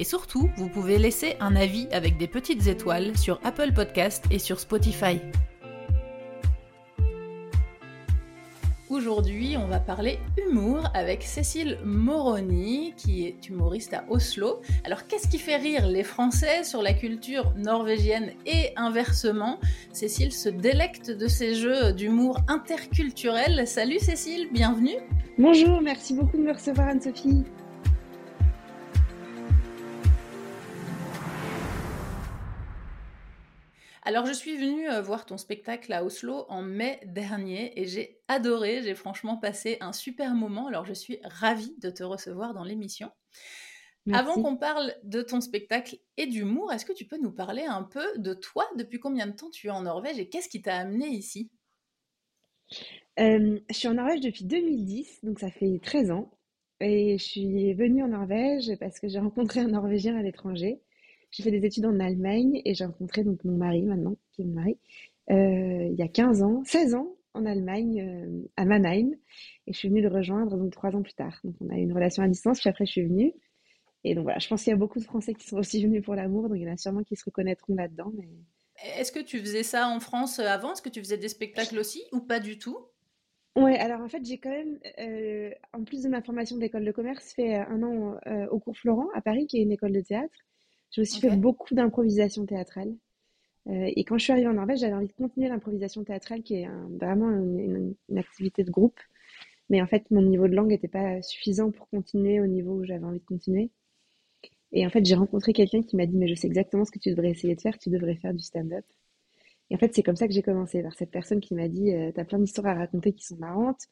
Et surtout, vous pouvez laisser un avis avec des petites étoiles sur Apple Podcast et sur Spotify. Aujourd'hui, on va parler humour avec Cécile Moroni, qui est humoriste à Oslo. Alors, qu'est-ce qui fait rire les Français sur la culture norvégienne et inversement? Cécile se délecte de ces jeux d'humour interculturel. Salut Cécile, bienvenue. Bonjour, merci beaucoup de me recevoir Anne-Sophie. Alors, je suis venue euh, voir ton spectacle à Oslo en mai dernier et j'ai adoré. J'ai franchement passé un super moment. Alors, je suis ravie de te recevoir dans l'émission. Avant qu'on parle de ton spectacle et d'humour, est-ce que tu peux nous parler un peu de toi? Depuis combien de temps tu es en Norvège et qu'est-ce qui t'a amené ici? Euh, Je suis en Norvège depuis 2010, donc ça fait 13 ans. Et je suis venue en Norvège parce que j'ai rencontré un Norvégien à l'étranger j'ai fait des études en Allemagne et j'ai rencontré donc mon mari maintenant, qui est mon mari, euh, il y a 15 ans, 16 ans en Allemagne, euh, à Mannheim. Et je suis venue le rejoindre donc trois ans plus tard. Donc on a eu une relation à distance, puis après je suis venue. Et donc voilà, je pense qu'il y a beaucoup de Français qui sont aussi venus pour l'amour, donc il y en a sûrement qui se reconnaîtront là-dedans. Mais... Est-ce que tu faisais ça en France avant? Est-ce que tu faisais des spectacles aussi ou pas du tout? Ouais, alors en fait, j'ai quand même, euh, en plus de ma formation d'école de commerce, fait un an au cours Florent à Paris, qui est une école de théâtre. J'ai aussi fait beaucoup d'improvisation théâtrale. Euh, et quand je suis arrivée en Norvège, j'avais envie de continuer l'improvisation théâtrale, qui est vraiment une, activité de groupe. Mais en fait, mon niveau de langue n'était pas suffisant pour continuer au niveau où j'avais envie de continuer. Et en fait, j'ai rencontré quelqu'un qui m'a dit, mais je sais exactement ce que tu devrais essayer de faire, tu devrais faire du stand-up. Et en fait, c'est comme ça que j'ai commencé, par cette personne qui m'a dit, euh, tu as plein d'histoires à raconter qui sont marrantes.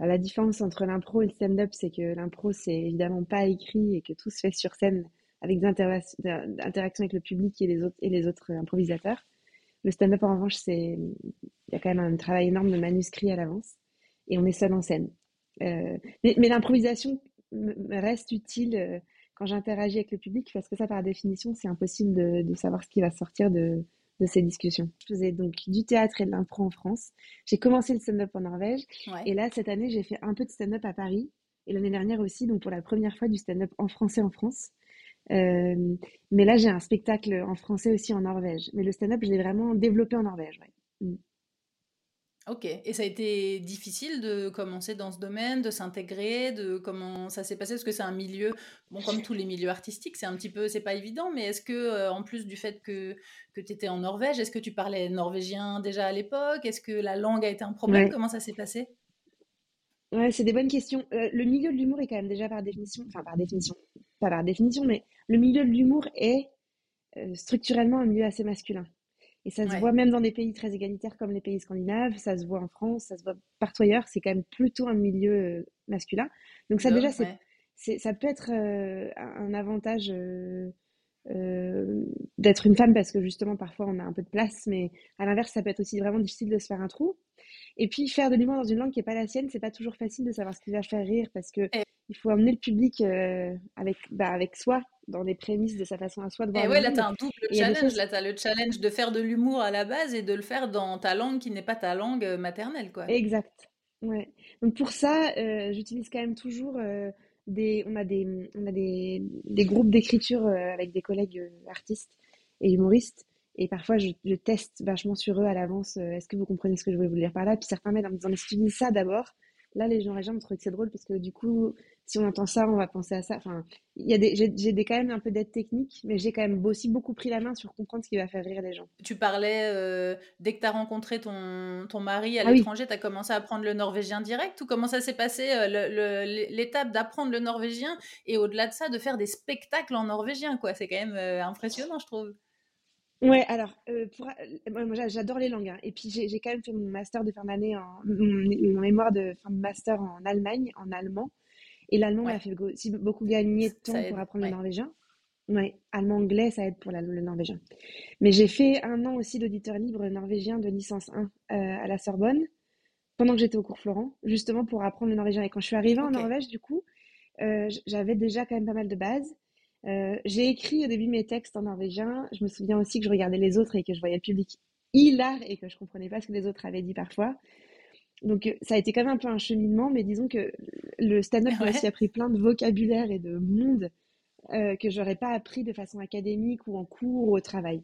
la différence entre l'impro et le stand-up, c'est que l'impro, c'est évidemment pas écrit et que tout se fait sur scène avec des interactions avec le public et les autres, et les autres improvisateurs. Le stand-up, en revanche, c'est il y a quand même un travail énorme de manuscrit à l'avance et on est seul en scène. Euh, mais, l'improvisation reste utile euh, quand j'interagis avec le public parce que ça, par définition, c'est impossible de, savoir ce qui va sortir de, de ces discussions. Je faisais donc du théâtre et de l'impro en France. J'ai commencé le stand-up en Norvège et là, cette année, j'ai fait un peu de stand-up à Paris et l'année dernière aussi, donc pour la première fois du stand-up en français en France. Euh, mais là, j'ai un spectacle en français aussi en Norvège. Mais le stand-up, je l'ai vraiment développé en Norvège. Mm. Ok, et ça a été difficile de commencer dans ce domaine, de s'intégrer, de comment ça s'est passé? Parce que c'est un milieu, bon, comme tous les milieux artistiques, c'est un petit peu, c'est pas évident, mais est-ce que, euh, en plus du fait que, que tu étais en Norvège, est-ce que tu parlais norvégien déjà à l'époque? Est-ce que la langue a été un problème? Comment ça s'est passé? Ouais, c'est des bonnes questions. Euh, le milieu de l'humour est quand même déjà par définition, enfin par définition, pas par définition, mais le milieu de l'humour est euh, structurellement un milieu assez masculin. Et ça se voit même dans des pays très égalitaires comme les pays scandinaves, ça se voit en France, ça se voit partout ailleurs, c'est quand même plutôt un milieu euh, masculin. Donc ça déjà, c'est, ça peut être un avantage d'être une femme parce que justement parfois on a un peu de place, mais à l'inverse, ça peut être aussi vraiment difficile de se faire un trou. Et puis faire de l'humour dans une langue qui n'est pas la sienne, c'est pas toujours facile de savoir ce qui va faire rire parce que il faut amener le public euh, avec, bah, avec soi dans les prémices de sa façon à soi de voir. Et ouais, là, tu as un double challenge. Là, tu as le challenge de faire de l'humour à la base et de le faire dans ta langue qui n'est pas ta langue euh, maternelle. Quoi. Exact. Ouais. Donc pour ça, euh, j'utilise quand même toujours des. On a des, on a des, des groupes d'écriture avec des collègues artistes et humoristes et parfois, je, je, teste vachement sur eux à l'avance. Euh, est-ce que vous comprenez ce que je voulais vous dire par là? Puis certains m'aident en me disant, mais si tu dis ça d'abord, là, les gens réagissent, trouvent que c'est drôle parce que du coup, si on entend ça, on va penser à ça. Enfin, j'ai, des, quand même un peu d'aide technique, mais j'ai quand même aussi beaucoup pris la main sur comprendre ce qui va faire rire les gens. Tu parlais, euh, dès que tu as rencontré ton, ton mari à ah l'étranger, tu as commencé à apprendre le norvégien direct ou comment ça s'est passé, euh, l'étape d'apprendre le norvégien et au-delà de ça, de faire des spectacles en norvégien, quoi? C'est quand même impressionnant, je trouve. Ouais, alors, euh, pour, euh, moi, j'adore les langues. Hein. Et puis, j'ai quand même fait mon master de fin d'année, en, mon, mémoire de fin de master en Allemagne, en allemand. Et l'allemand m'a fait aussi beaucoup gagner de temps pour apprendre le norvégien. Oui, allemand-anglais, ça aide pour le norvégien. Mais j'ai fait un an aussi d'auditeur libre norvégien de licence 1 euh, à la Sorbonne pendant que j'étais au cours Florent, justement pour apprendre le norvégien. Et quand je suis arrivée en Norvège, du coup, j'avais déjà quand même pas mal de bases. Euh, j'ai écrit au début mes textes en norvégien. Je me souviens aussi que je regardais les autres et que je voyais le public hilar et que je comprenais pas ce que les autres avaient dit parfois. Donc ça a été quand même un peu un cheminement, mais disons que le stand-up m'a aussi appris plein de vocabulaire et de monde euh, que j'aurais pas appris de façon académique ou en cours ou au travail.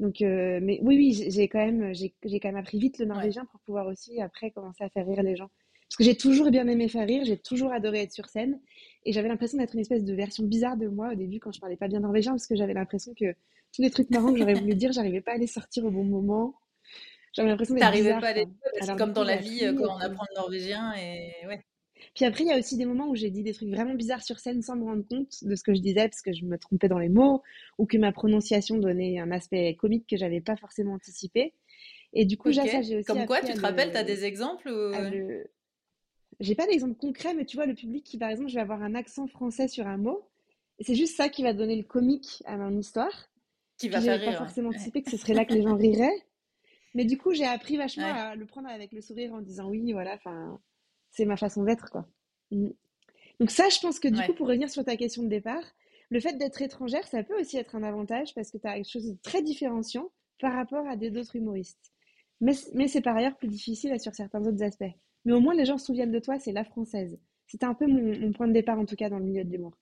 Donc, euh, mais oui, oui, j'ai quand même, j'ai quand même appris vite le norvégien pour pouvoir aussi après commencer à faire rire les gens. Parce que j'ai toujours bien aimé faire rire, j'ai toujours adoré être sur scène, et j'avais l'impression d'être une espèce de version bizarre de moi au début quand je parlais pas bien norvégien, parce que j'avais l'impression que tous les trucs marrants que j'aurais voulu dire, j'arrivais pas à les sortir au bon moment. J'avais l'impression d'être bizarre. pas à les c'est comme dans la vie quand on apprend le norvégien et ouais. Puis après, il y a aussi des moments où j'ai dit des trucs vraiment bizarres sur scène sans me rendre compte de ce que je disais parce que je me trompais dans les mots ou que ma prononciation donnait un aspect comique que j'avais pas forcément anticipé. Et du coup, okay. j'ai aussi. Comme quoi, tu te rappelles, tu as des exemples ou... J'ai pas d'exemple concret, mais tu vois, le public qui, par exemple, je vais avoir un accent français sur un mot, c'est juste ça qui va donner le comique à mon histoire. Qui va faire rire. pas forcément anticipé que ce serait là que les gens riraient. Mais du coup, j'ai appris vachement à le prendre avec le sourire en disant oui, voilà, enfin, c'est ma façon d'être, quoi. Mm. Donc ça, je pense que du coup, pour revenir sur ta question de départ, le fait d'être étrangère, ça peut aussi être un avantage parce que tu as quelque chose de très différenciant par rapport à des autres humoristes. Mais, mais c'est par ailleurs plus difficile sur certains autres aspects. Mais au moins, les gens se souviennent de toi, c'est la française. C'était un peu mon, point de départ, en tout cas, dans le milieu de l'humour.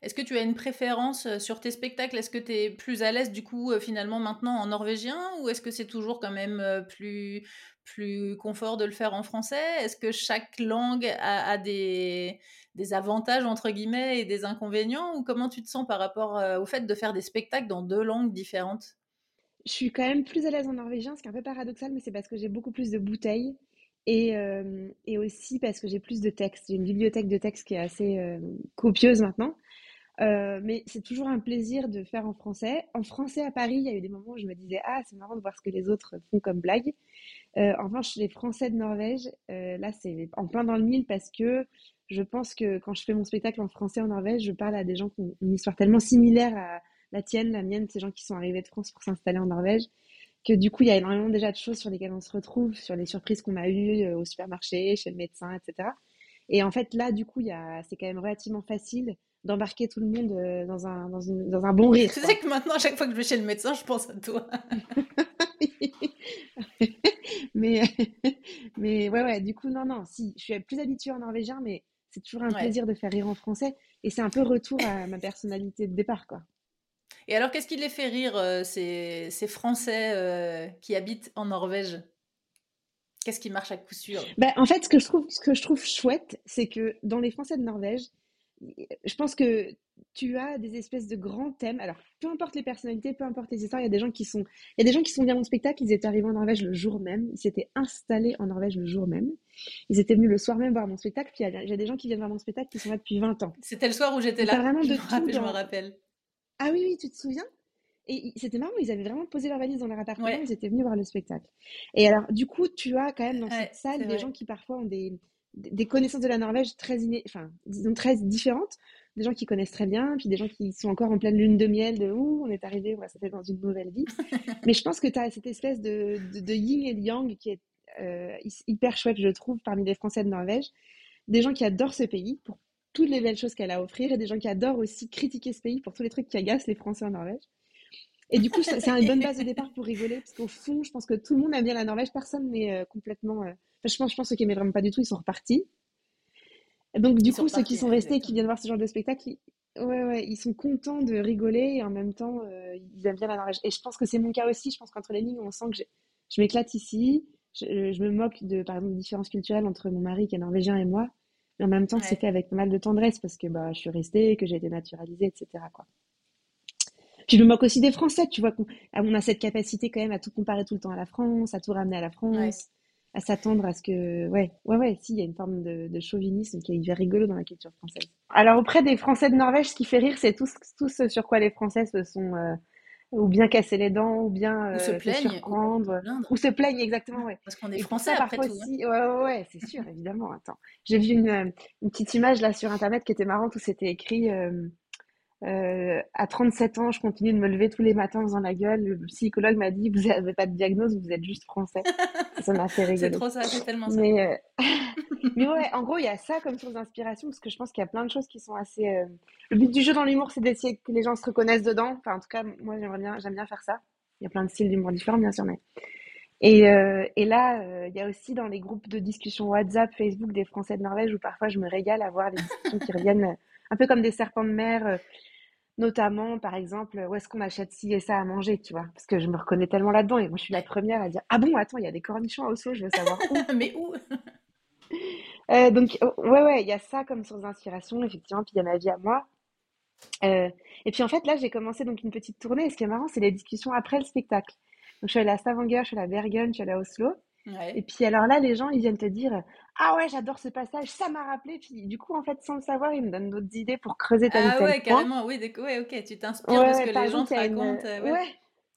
Est-ce que tu as une préférence euh, sur tes spectacles? Est-ce que tu es plus à l'aise du coup euh, finalement maintenant en norvégien? Ou est-ce que c'est toujours quand même euh, plus, plus confort de le faire en français? Est-ce que chaque langue a, des, des, avantages entre guillemets et des inconvénients? Ou comment tu te sens par rapport au fait de faire des spectacles dans deux langues différentes? Je suis quand même plus à l'aise en norvégien, ce qui est un peu paradoxal, mais c'est parce que j'ai beaucoup plus de bouteilles et, et aussi parce que j'ai plus de textes. J'ai une bibliothèque de textes qui est assez copieuse maintenant. Euh, mais c'est toujours un plaisir de faire en français. En français à Paris, il y a eu des moments où je me disais Ah, c'est marrant de voir ce que les autres font comme blague. Euh, en revanche, les Français de Norvège, euh, là, c'est en plein dans le mille parce que je pense que quand je fais mon spectacle en français en Norvège, je parle à des gens qui ont une histoire tellement similaire à la tienne, la mienne, ces gens qui sont arrivés de France pour s'installer en Norvège, que du coup, il y a énormément déjà de choses sur lesquelles on se retrouve, sur les surprises qu'on a eues au supermarché, chez le médecin, etc. Et en fait, là, du coup, c'est quand même relativement facile d'embarquer tout le monde euh, dans un, dans, une, dans un bon rire. Tu sais que maintenant, à chaque fois que je vais chez le médecin, je pense à toi. mais, mais ouais, ouais, du coup, non, non, si, je suis plus habituée en norvégien, mais c'est toujours un plaisir de faire rire en français. Et c'est un peu retour à ma personnalité de départ, quoi. Et alors, qu'est-ce qui les fait rire, euh, ces, ces, Français euh, qui habitent en Norvège? Qu'est-ce qui marche à coup sûr? Ben, En fait, ce que je trouve, ce que je trouve chouette, c'est que dans les Français de Norvège, je pense que tu as des espèces de grands thèmes. Alors, peu importe les personnalités, peu importe les histoires, il y a des gens qui sont, il y a des gens qui sont venus à mon spectacle. Ils étaient arrivés en Norvège le jour même. Ils s'étaient installés en Norvège le jour même. Ils étaient venus le soir même voir mon spectacle. Puis il y a, des gens qui viennent voir mon spectacle qui sont là depuis 20 ans. C'était le soir où j'étais là. Vraiment je, de me rappelle, je me rappelle. Ah oui, oui, tu te souviens? Et c'était marrant, ils avaient vraiment posé leur valise dans leur appartement, ils étaient venus voir le spectacle. Et alors, du coup, tu as quand même dans cette salle des gens qui parfois ont des, des connaissances de la Norvège très, enfin, disons, très différentes des gens qui connaissent très bien, puis des gens qui sont encore en pleine lune de miel de où on est arrivé, on va s'être dans une nouvelle vie. Mais je pense que tu as cette espèce de, de, yin et de yang qui est euh, hyper chouette, je trouve, parmi les Français de Norvège. Des gens qui adorent ce pays pour toutes les belles choses qu'elle a à offrir et des gens qui adorent aussi critiquer ce pays pour tous les trucs qui agacent les Français en Norvège. Et du coup, c'est une bonne base de départ pour rigoler, parce qu'au fond, je pense que tout le monde aime bien la Norvège, personne n'est euh, complètement. Euh, je pense, je pense que ceux qui aimaient vraiment pas du tout, ils sont repartis. Donc, du coup, ceux qui sont restés et qui viennent voir ce genre de spectacle, ils... Ouais, ouais, ils sont contents de rigoler et en même temps, euh, ils aiment bien la Norvège. Et je pense que c'est mon cas aussi. Je pense qu'entre les lignes, on sent que je m'éclate ici. Je, je, me moque de, par exemple, différences culturelles entre mon mari qui est norvégien et moi. Mais en même temps, c'est fait avec pas mal de tendresse parce que bah, je suis restée, que j'ai été naturalisée, etc. Quoi. Puis je me moque aussi des Français. Tu vois qu'on on a cette capacité quand même à tout comparer tout le temps à la France, à tout ramener à la France à s'attendre à ce que. Ouais, ouais, ouais, si, il y a une forme de, de, chauvinisme qui est hyper rigolo dans la culture française. Alors, auprès des Français de Norvège, ce qui fait rire, c'est tout, tout ce sur quoi les Français se sont. Euh, ou bien casser les dents, ou bien euh, se plaignent, surprendre, ou, se plaignent exactement, ouais. Parce qu'on est français après tout. Hein. Aussi, ouais, ouais, ouais c'est sûr, évidemment. Attends, j'ai vu une, une, petite image là sur internet qui était marrante où c'était écrit euh, Euh, à 37 ans, je continue de me lever tous les matins en faisant la gueule. Le psychologue m'a dit, vous n'avez pas de diagnose, vous êtes juste français. ça m'a fait rigoler. c'est trop ça, c'est tellement ça. Mais, mais ouais, en gros, il y a ça comme source d'inspiration, parce que je pense qu'il y a plein de choses qui sont assez... Euh, le but du jeu dans l'humour, c'est d'essayer que les gens se reconnaissent dedans. Enfin, en tout cas, moi, j'aime bien faire ça. Il y a plein de styles d'humour différents, bien sûr, mais... Et, et là, il y a aussi dans les groupes de discussion WhatsApp, Facebook des Français de Norvège, où parfois je me régale à voir les discussions qui reviennent un peu comme des serpents de mer Notamment, par exemple, où est-ce qu'on achète ci et ça à manger, tu vois? Parce que je me reconnais tellement là-dedans et moi je suis la première à dire Ah bon, attends, il y a des cornichons à Oslo, je veux savoir où. Mais où? Euh, Donc, oh, ouais, ouais, il y a ça comme source d'inspiration, effectivement, puis il y a ma vie à moi. Euh, et puis en fait, là, j'ai commencé donc une petite tournée et ce qui est marrant, c'est les discussions après le spectacle. Donc je suis allée à Stavanger, je suis allée à Bergen, je suis allée à Oslo. Et puis alors là, les gens, ils viennent te dire Ah ouais, j'adore ce passage, ça m'a rappelé. Puis du coup, en fait, sans le savoir, ils me donnent d'autres idées pour creuser ta Ah ouais, carrément, oui, ouais, ok, tu t'inspires de ce que les gens te racontent. Euh, ouais.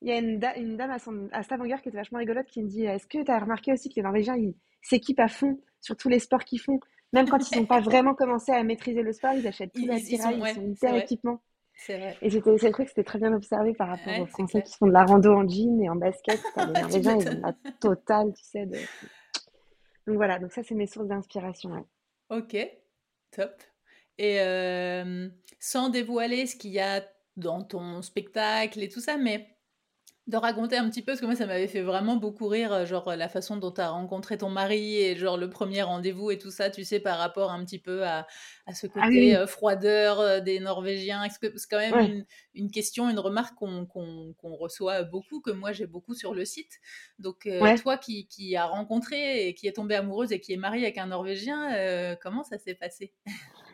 il y a une, une dame à, Stavanger qui était vachement rigolote qui me dit Est-ce que tu as remarqué aussi que les Norvégiens, ils s'équipent à fond sur tous les sports qu'ils font Même quand ils n'ont pas vraiment commencé à maîtriser le sport, ils achètent tout l'attirail, ils, sont, hyper équipements. C'est vrai. Et c'était, vrai que c'était très bien observé par rapport aux Français qui font de la rando en jean et en basket. les Norvégiens, ils ont la totale, tu sais, de donc voilà, donc ça, c'est mes sources d'inspiration. Ok, top. Et euh, sans dévoiler ce qu'il y a dans ton spectacle et tout ça, mais de raconter un petit peu, parce que moi, ça m'avait fait vraiment beaucoup rire, euh, genre la façon dont tu as rencontré ton mari et genre le premier rendez-vous et tout ça, tu sais, par rapport un petit peu à, à ce ah côté euh, froideur euh, des Norvégiens. C'est quand même une, question, une remarque qu'on reçoit beaucoup, que moi j'ai beaucoup sur le site. Donc, toi qui, qui as rencontré et qui est tombée amoureuse et qui est mariée avec un Norvégien, comment ça s'est passé?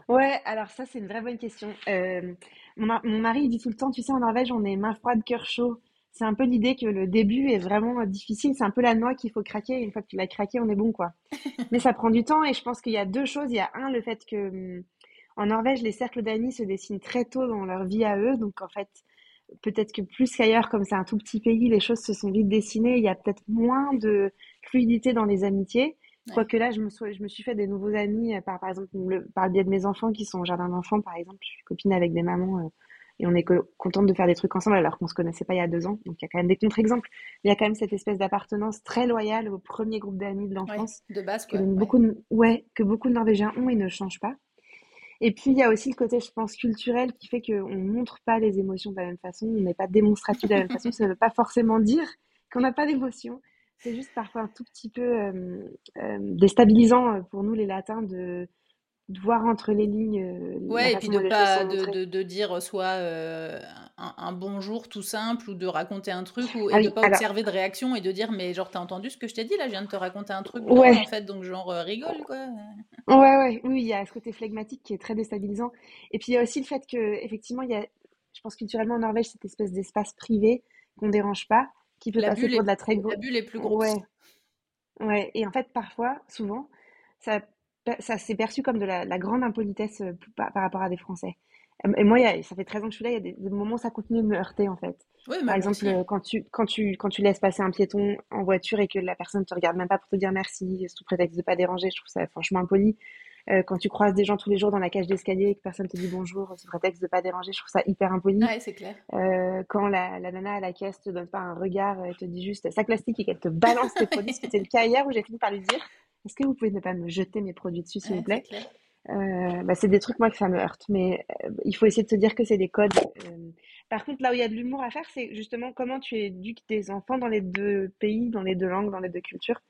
Ouais, alors ça, c'est une vraie bonne question. mon, mon, mari, il dit tout le temps, tu sais, en Norvège, on est main froide, cœur chaud c'est un peu l'idée que le début est vraiment difficile. C'est un peu la noix qu'il faut craquer. une fois que tu l'as craqué, on est bon, quoi. Mais ça prend du temps et je pense qu'il y a deux choses. Il y a un, le fait que hum, en Norvège, les cercles d'amis se dessinent très tôt dans leur vie à eux. Donc, en fait, peut-être que plus qu'ailleurs, comme c'est un tout petit pays, les choses se sont vite dessinées. Il y a peut-être moins de fluidité dans les amitiés. Quoique là, je me, suis, je me suis fait des nouveaux amis par, par exemple, par le biais de mes enfants qui sont au jardin d'enfants, par exemple. Je suis copine avec des mamans euh, et on est contente de faire des trucs ensemble alors qu'on se connaissait pas il y a deux ans. Donc il y a quand même des contre-exemples. Il y a quand même cette espèce d'appartenance très loyale au premier groupe d'amis de l'enfance. de base, Que beaucoup de, ouais, que beaucoup de Norvégiens ont et ne changent pas. Et puis il y a aussi le côté, je pense, culturel qui fait qu'on ne montre pas les émotions de la même façon, on n'est pas démonstratif de la même façon. Ça ne veut pas forcément dire qu'on n'a pas d'émotions. C'est juste parfois un tout petit peu euh, euh, déstabilisant pour nous les latins de de voir entre les lignes. Euh, ouais, et puis de pas de, de, dire soit euh, un, bonjour tout simple ou de raconter un truc ou, et ah de pas observer de réaction et de dire mais genre t'as entendu ce que je t'ai dit là, je viens de te raconter un truc ouais. en fait donc genre euh, rigole quoi. Ouais ouais oui il y a ce côté flegmatique qui est très déstabilisant et puis il y a aussi le fait que effectivement il y a je pense culturellement en Norvège cette espèce d'espace privé qu'on dérange pas qui peut passer pour de la très grosse. La bulle est plus grosse. Ouais. Ouais et en fait parfois souvent ça ça s'est perçu comme de la, grande impolitesse euh, par, rapport à des Français. Et moi, ça fait 13 ans que je suis là, il y a des, moments où ça continue de me heurter, en fait. par exemple, euh, quand tu, quand, tu, quand tu laisses passer un piéton en voiture et que la personne ne te regarde même pas pour te dire merci, sous prétexte de ne pas déranger, je trouve ça franchement impoli. Euh, quand tu croises des gens tous les jours dans la cage d'escalier et que personne te dit bonjour sous prétexte de ne pas déranger, je trouve ça hyper impoli. Ouais, c'est clair. quand la, la, nana à la caisse te donne pas un regard, elle te dit juste sac plastique et qu'elle te balance tes produits, c'était le cas hier où j'ai fini par lui dire est-ce que vous pouvez ne pas me jeter mes produits dessus, s'il vous plaît? euh, bah, c'est des trucs moi que ça me heurte, mais euh, il faut essayer de se dire que c'est des codes. Euh. Par contre, là où il y a de l'humour à faire, c'est justement comment tu éduques tes enfants dans les deux pays, dans les deux langues, dans les deux cultures.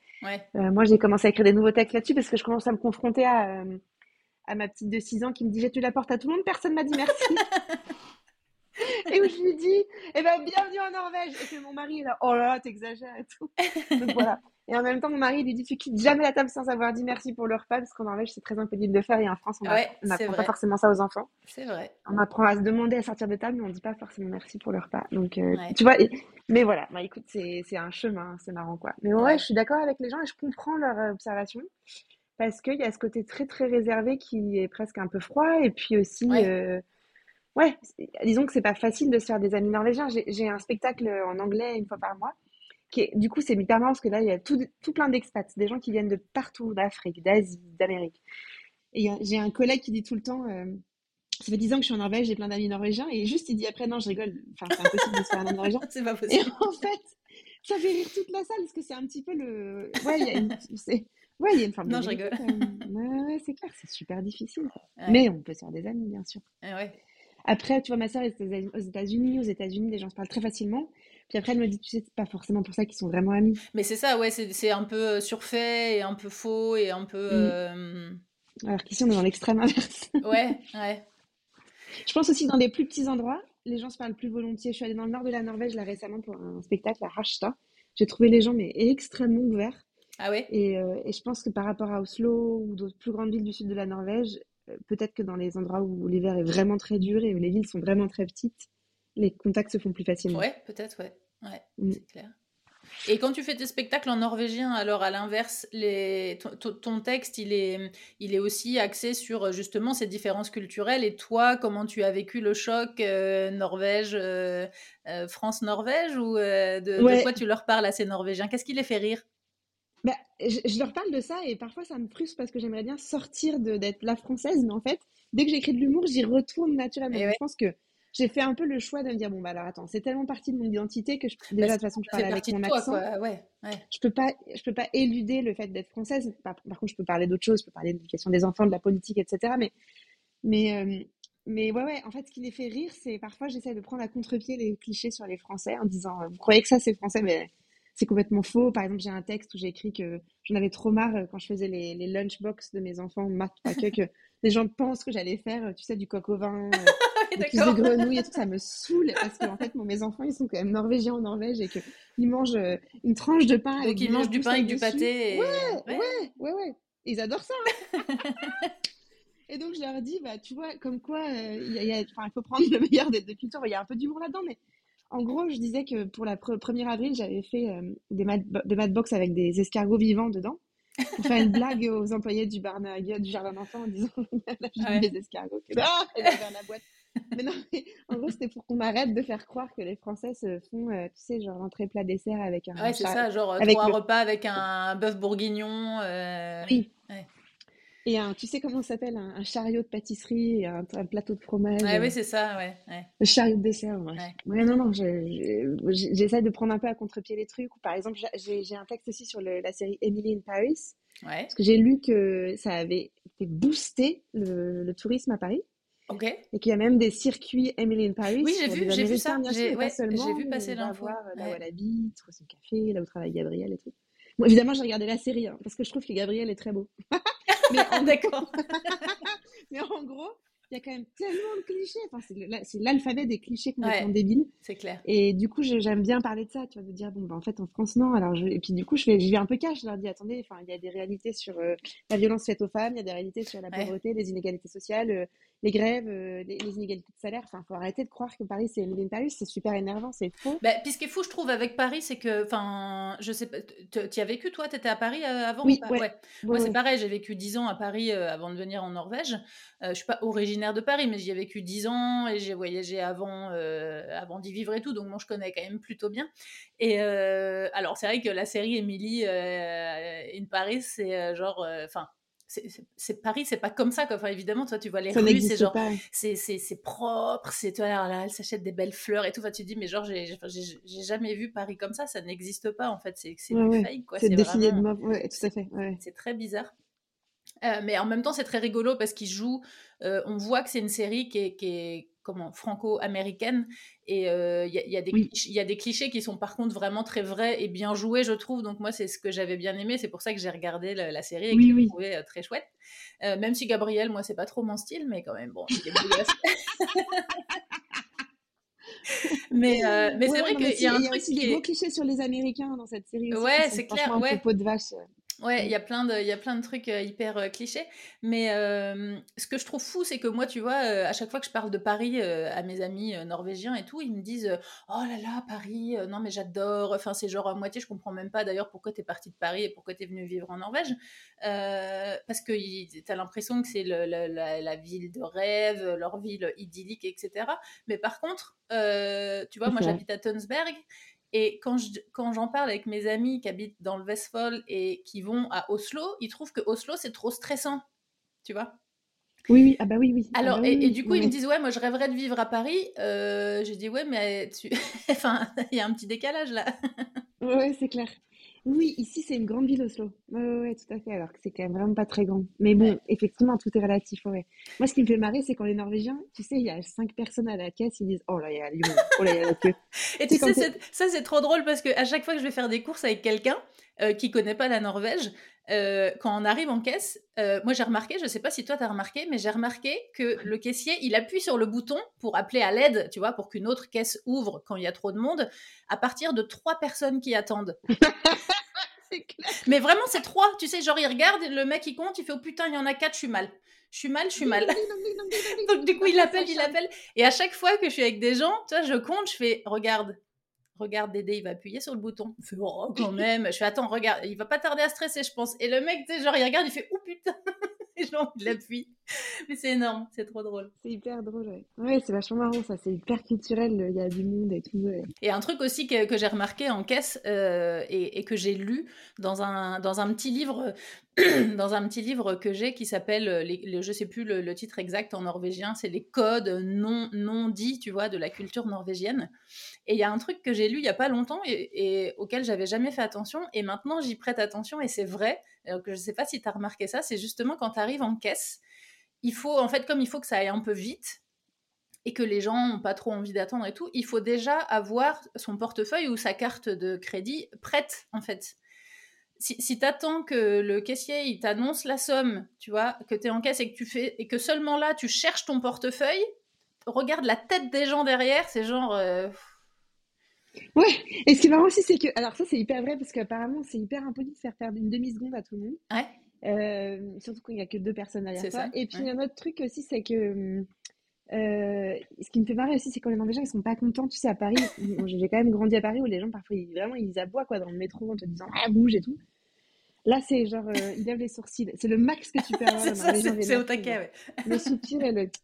moi, j'ai commencé à écrire des nouveaux textes là-dessus parce que je commence à me confronter à, à ma petite de 6 ans qui me dit j'ai tu la porte à tout le monde, personne m'a dit merci. et où je lui dis eh ben bienvenue en Norvège et que mon mari est là oh là t'exagères et tout. Donc voilà. Et en même temps, mon mari lui dit Tu quittes jamais la table sans avoir dit merci pour le repas, parce qu'en Norvège, c'est très impoli de le faire. Et en France, on n'apprend pas forcément ça aux enfants. C'est vrai. On apprend à se demander à sortir de table, mais on ne dit pas forcément merci pour le repas. Donc, euh, tu vois, mais voilà, bah, écoute, c'est un chemin, c'est marrant quoi. Mais ouais, je suis d'accord avec les gens et je comprends leur observation. Parce qu'il y a ce côté très très réservé qui est presque un peu froid. Et puis aussi. Ouais. Euh, disons que c'est pas facile de se faire des amis norvégiens. J'ai un spectacle en anglais une fois par mois du coup, c'est hyper marrant parce que là, il y a tout, tout plein d'expats, des gens qui viennent de partout, d'Afrique, d'Asie, d'Amérique. Et j'ai un collègue qui dit tout le temps, euh, ça fait 10 ans que je suis en Norvège, j'ai plein d'amis norvégiens, et juste il dit après, non, je rigole, enfin, c'est impossible de se faire un ami norvégien. c'est pas possible. Et en fait, ça fait rire toute la salle, parce que c'est un petit peu le. Ouais, il y a une, ouais, il y a une forme non, je rigole. Ouais, c'est clair, c'est super difficile. Mais on peut se faire des amis, bien sûr. Ouais. Après, tu vois, ma soeur est aux États-Unis. Aux États-Unis, les gens se parlent très facilement. Puis après, elle me dit, tu sais, c'est pas forcément pour ça qu'ils sont vraiment amis. Mais c'est ça, ouais, c'est un peu euh, surfait et un peu faux et un peu. Mm. Euh, Alors qu'ici, on est dans l'extrême inverse. ouais, ouais. Je pense aussi que dans des plus petits endroits, les gens se parlent plus volontiers. Je suis allée dans le nord de la Norvège là récemment pour un spectacle à Harstad. J'ai trouvé les gens mais extrêmement ouverts. Ah ouais? Et, euh, et, je pense que par rapport à Oslo ou d'autres plus grandes villes du sud de la Norvège, peut-être que dans les endroits où l'hiver est vraiment très dur et où les villes sont vraiment très petites, les contacts se font plus facilement. Ouais, peut-être, ouais. ouais mm. C'est clair. Et quand tu fais tes spectacles en norvégien, alors à l'inverse, les... ton, texte, il est, il est aussi axé sur justement ces différences culturelles. Et toi, comment tu as vécu le choc euh, Norvège, euh, France-Norvège Ou de, de, quoi tu leur parles à ces Norvégiens? Qu'est-ce qui les fait rire? Bah, je, leur parle de ça et parfois ça me frustre parce que j'aimerais bien sortir d'être la française, mais en fait, dès que j'écris de l'humour, j'y retourne naturellement. Je pense que j'ai fait un peu le choix de me dire bon bah alors attends, c'est tellement partie de mon identité que je, déjà de toute façon je parle avec mon accent. Ouais, ouais. Je peux pas, je peux pas éluder le fait d'être française. Par, contre, je peux parler d'autres choses, je peux parler de l'éducation des enfants, de la politique, etc. Mais, mais, euh, mais ouais, ouais. En fait, ce qui les fait rire, c'est parfois j'essaie de prendre à contre-pied les clichés sur les Français en disant vous croyez que ça c'est français, mais c'est complètement faux. Par exemple, j'ai un texte où j'ai écrit que j'en avais trop marre euh, quand je faisais les, les lunchbox de mes enfants, maths, pas que, les gens pensent que j'allais faire, euh, tu sais, du coq au vin, euh, des grenouilles et tout. Ça me saoule parce que, en fait, mes enfants, ils sont quand même norvégiens en Norvège et qu'ils mangent une tranche de pain. Donc, ils mangent du pain avec du pâté. Ouais, ouais, ouais, ouais, Ils adorent ça. Hein. Et donc, je leur dis, bah, tu vois, comme quoi, il faut prendre le meilleur des deux cultures. Il y a un peu d'humour là-dedans, mais en gros, je disais que pour la 1er avril, j'avais fait euh, des, mat des matbox avec des escargots vivants dedans pour faire une blague aux employés du, bar, du jardin d'enfants en disant j'ai des escargots ah, et dans la boîte. Mais non, mais en gros, c'était pour qu'on arrête de faire croire que les Français se font, euh, tu sais, genre entrée plat dessert avec un. Ouais, c'est ça, genre avec trois repas avec un bœuf bourguignon. Euh... Oui. Ouais. Et un, tu sais comment ça s'appelle un, chariot de pâtisserie et un, plateau de fromage. Ouais, oui, c'est ça, ouais, Le chariot de dessert, ouais. ouais. non, non, j'essaie de prendre un peu à contre-pied les trucs. Par exemple, j'ai un texte aussi sur la série Emily in Paris. Ouais. Parce que j'ai lu que ça avait fait booster le, tourisme à Paris. Ok. Et qu'il y a même des circuits Emily in Paris. Oui, j'ai vu, j'ai vu ça. J'ai ouais, vu passer l'info. là où elle habite, trouver son café, là où travaille Gabriel et tout. Bon, évidemment, j'ai regardé la série hein, parce que je trouve que Gabriel est très beau. Mais en... D'accord. mais en gros, il y a quand même tellement de clichés. Enfin, c'est l'alphabet des clichés complètement ouais, débiles. C'est clair. Et du coup, j'aime bien parler de ça, tu vois, de dire, bon, bah, en fait, en France, non. Alors, je... Et puis, du coup, je, fais, je vais un peu cash. Je leur dis, attendez, il y a des réalités sur euh, la violence faite aux femmes, il y a des réalités sur la pauvreté, les inégalités sociales, euh, les grèves, euh, les, inégalités de salaire. Enfin, faut arrêter de croire que Paris, c'est Emily Paris. C'est super énervant, c'est faux. Bah, puis, ce qui est fou, je trouve, avec Paris, c'est que, enfin, je sais pas, tu as vécu, toi, tu étais à Paris avant Oui, ouais. Moi, c'est pareil, j'ai vécu 10 ans à Paris avant de venir en Norvège. je suis pas originaire de Paris, mais j'y avais vécu 10 ans et j'ai voyagé avant, euh, avant d'y vivre et tout, donc moi je connais quand même plutôt bien. Et euh, alors c'est vrai que la série Emily euh, in Paris, c'est genre, enfin, c'est Paris, c'est pas comme ça. Quoi. Enfin, évidemment, toi, tu vois les rues, c'est genre, c'est propre, c'est toi, là, elle s'achète des belles fleurs et tout. Enfin, tu te dis, mais genre, j'ai jamais vu Paris comme ça, ça n'existe pas en fait. C'est ouais, fake, quoi. C'est dessiné de ouais, tout à fait. C'est très bizarre. Euh, mais en même temps, c'est très rigolo parce qu'il joue. Euh, on voit que c'est une série qui est, qui est comment franco-américaine et euh, il y, y, a des clichés qui sont par contre vraiment très vrais et bien joués, je trouve. Donc moi, c'est ce que j'avais bien aimé. C'est pour ça que j'ai regardé la, série et que j'ai trouvé très chouette. même si Gabriel, moi, c'est pas trop mon style, mais quand même, bon, il est mais mais c'est vrai qu'il y a un truc qui est... des gros clichés sur les Américains dans cette série. Aussi, ouais, c'est clair. Ouais. Un de vache. Ouais, il y a plein de, il y a plein de trucs euh, hyper euh, clichés. Mais euh, ce que je trouve fou, c'est que moi, tu vois, à chaque fois que je parle de Paris à mes amis norvégiens et tout, ils me disent Oh là là, Paris, non mais j'adore. Enfin, c'est genre à moitié, je comprends même pas d'ailleurs pourquoi tu es parti de Paris et pourquoi tu es venu vivre en Norvège. parce que tu as l'impression que c'est la, la, ville de rêve, leur ville idyllique, etc. Mais par contre, tu vois, moi j'habite à Tunsberg et quand, quand j'en parle avec mes amis qui habitent dans le Vestfold et qui vont à Oslo, ils trouvent que Oslo, c'est trop stressant. Tu vois Oui, oui, ah bah oui, oui. Ah Alors, bah et, du coup, ils me disent, ouais, moi je rêverais de vivre à Paris. Euh, J'ai dit, ouais, mais tu... enfin, il y a un petit décalage là. ouais, c'est clair. Oui, ici c'est une grande ville Oslo. Oui, ouais, tout à fait. Alors que c'est quand même vraiment pas très grand. Mais bon, effectivement, tout est relatif. Ouais. Moi, ce qui me fait marrer, c'est quand les Norvégiens, tu sais, il y a cinq personnes à la caisse, ils disent Oh là, il y a Lyon. Oh là, il y a la queue. Et tu sais, ça c'est trop drôle parce que à chaque fois que je vais faire des courses avec quelqu'un euh, qui connaît pas la Norvège, euh, quand on arrive en caisse, euh, moi j'ai remarqué, je sais pas si toi tu as remarqué, mais j'ai remarqué que le caissier, il appuie sur le bouton pour appeler à l'aide, tu vois, pour qu'une autre caisse ouvre quand il y a trop de monde, à partir de trois personnes qui attendent. Mais vraiment, c'est trois. Tu sais, genre, il regarde, le mec, il compte, il fait Oh putain, il y en a quatre, je suis mal. Je suis mal, je suis mal. Donc, du coup, il appelle, il appelle. Et à chaque fois que je suis avec des gens, tu vois, je compte, je fais Regarde, regarde Dédé, il va appuyer sur le bouton. Il fait Oh, quand même. Je fais Attends, regarde, il va pas tarder à stresser, je pense. Et le mec, tu sais, genre, il regarde, il fait Oh putain. Et genre, il appuie. Mais c'est énorme, c'est trop drôle. C'est hyper drôle, ouais. Ouais, c'est vachement marrant, ça. C'est hyper culturel, il y a du monde et tout. Et un truc aussi que, que j'ai remarqué en caisse euh, et, et, que j'ai lu dans un, dans un petit livre. dans un petit livre que j'ai qui s'appelle, euh, je sais plus le, le, titre exact en norvégien, c'est les codes non, non dits, tu vois, de la culture norvégienne. Et il y a un truc que j'ai lu il y a pas longtemps et, et auquel j'avais jamais fait attention, et maintenant j'y prête attention et c'est vrai. Donc, je sais pas si tu as remarqué ça, c'est justement quand tu arrives en caisse, il faut, en fait, comme il faut que ça aille un peu vite et que les gens n'ont pas trop envie d'attendre et tout, il faut déjà avoir son portefeuille ou sa carte de crédit prête, en fait. Si, si tu attends que le caissier il t'annonce la somme, tu vois, que tu es en caisse et que tu fais et que seulement là tu cherches ton portefeuille, regarde la tête des gens derrière, c'est genre euh... Ouais, et ce qui est marrant aussi, c'est que, alors ça c'est hyper vrai parce qu'apparemment c'est hyper impoli de faire perdre une demi-seconde à tout le monde. Ouais. Euh, surtout quand il n'y a que deux personnes derrière toi. Ça, et puis, ouais. un autre truc aussi, c'est que euh, ce qui me fait marrer aussi, c'est quand les Norvégiens ils sont pas contents. Tu sais, à Paris, j'ai quand même grandi à Paris où les gens parfois ils, vraiment ils aboient quoi, dans le métro en te disant ah, bouge et tout. Là, c'est genre, euh, ils lèvent les sourcils. C'est le max que tu peux avoir. c'est au taquet, ouais. Le soupir et le.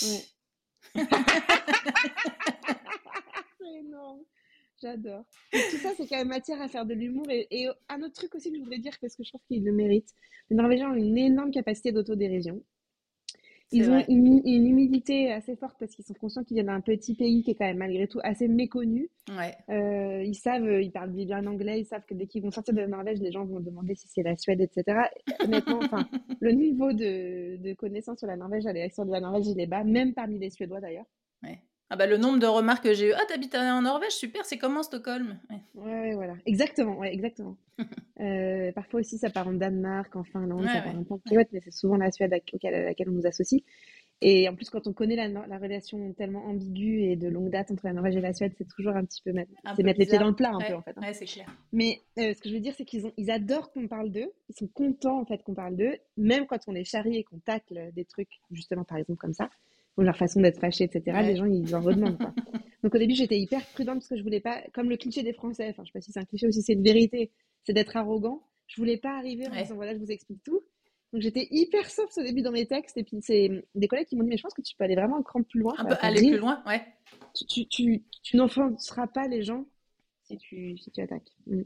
Ouais. énorme. J'adore. Tout ça, c'est quand même matière à faire de l'humour. Et, et, un autre truc aussi que je voudrais dire, parce que je trouve qu'ils le méritent, les Norvégiens ont une énorme capacité d'autodérision. Ils ont une, une, humilité assez forte parce qu'ils sont conscients qu'ils viennent d'un petit pays qui est quand même malgré tout assez méconnu. Ouais. Euh, ils savent, ils parlent bien anglais, ils savent que dès qu'ils vont sortir de la Norvège, les gens vont demander si c'est la Suède, etc. Honnêtement, enfin, le niveau de, de connaissance sur la Norvège, à l'élection de la Norvège, il est bas, même parmi les Suédois d'ailleurs. Ouais. Ah bah le nombre de remarques que j'ai eu. Ah t'habites en Norvège, super, c'est comment Stockholm? Ouais. ouais. voilà. Exactement, ouais, exactement. euh, parfois aussi ça part en Danemark, en Finlande, ouais, ça part en Patriote, mais c'est souvent la Suède à laquelle on nous associe. Et en plus, quand on connaît la, la, relation tellement ambiguë et de longue date entre la Norvège et la Suède, c'est toujours un petit peu mettre, peu mettre les pieds dans le plat un ouais, peu en fait. Hein. Ouais, c'est clair. Mais euh, ce que je veux dire, c'est qu'ils ont, ils adorent qu'on parle d'eux. Ils sont contents en fait qu'on parle d'eux, même quand on les charrie et qu'on tacle des trucs, justement par exemple comme ça ou leur façon d'être fâchés, etc. Ouais. Les gens, ils en redemandent. Quoi. Donc au début, j'étais hyper prudente parce que je voulais pas, comme le cliché des Français, enfin je sais pas si c'est un cliché ou si c'est une vérité, c'est d'être arrogant. Je voulais pas arriver en Ouais. disant voilà, je vous explique tout. Donc j'étais hyper soft au début dans mes textes et puis c'est des collègues qui m'ont dit mais je pense que tu peux aller vraiment un cran plus loin. Un peu Alors, aller plus loin, ouais. Tu, tu, tu, tu n'offenseras pas les gens si tu, si tu attaques. Mm.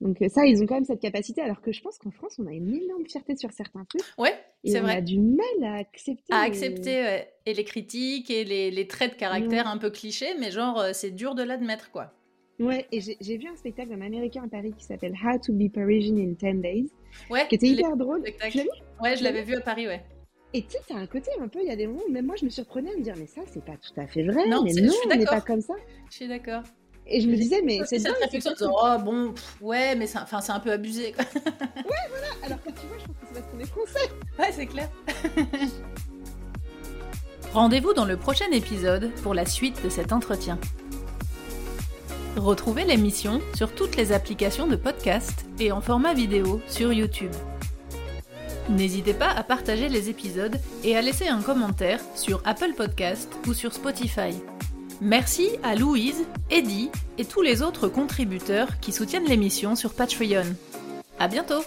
Donc euh, ça, ils ont quand même cette capacité, alors que je pense qu'en France, on a une énorme fierté sur certains trucs. Ouais, c'est on vrai. a du mal à accepter. À les- accepter ouais. et les critiques et les, les traits de caractère Ouais. un peu clichés, mais genre euh, c'est dur de l'admettre quoi. Ouais, et j'ai vu un spectacle d'un américain à Paris qui s'appelle How to be Parisian in 10 Days, Ouais, qui était hyper drôle. spectacles. Tu l'as vu? Ouais, je l'avais vu? à Paris, ouais. Et tu sais, t'as un côté un peu, il y a des moments où même moi je me surprenais à me dire, mais ça, c'est pas tout à fait vrai, Non, mais je non, suis on n'est pas comme ça. Je suis d'accord. Et je me disais, mais C'est cette réflexion de oh bon, pff, ouais, mais c'est un peu abusé quoi. ça. Alors que tu vois, je pense que c'est parce qu'on est français. Ouais, c'est clair. Rendez-vous dans le prochain épisode pour la suite de cet entretien. Retrouvez l'émission sur toutes les applications de podcast et en format vidéo sur YouTube. N'hésitez pas à partager les épisodes et à laisser un commentaire sur Apple Podcast ou sur Spotify. Merci à Louise, Eddie et tous les autres contributeurs qui soutiennent l'émission sur Patreon. À bientôt!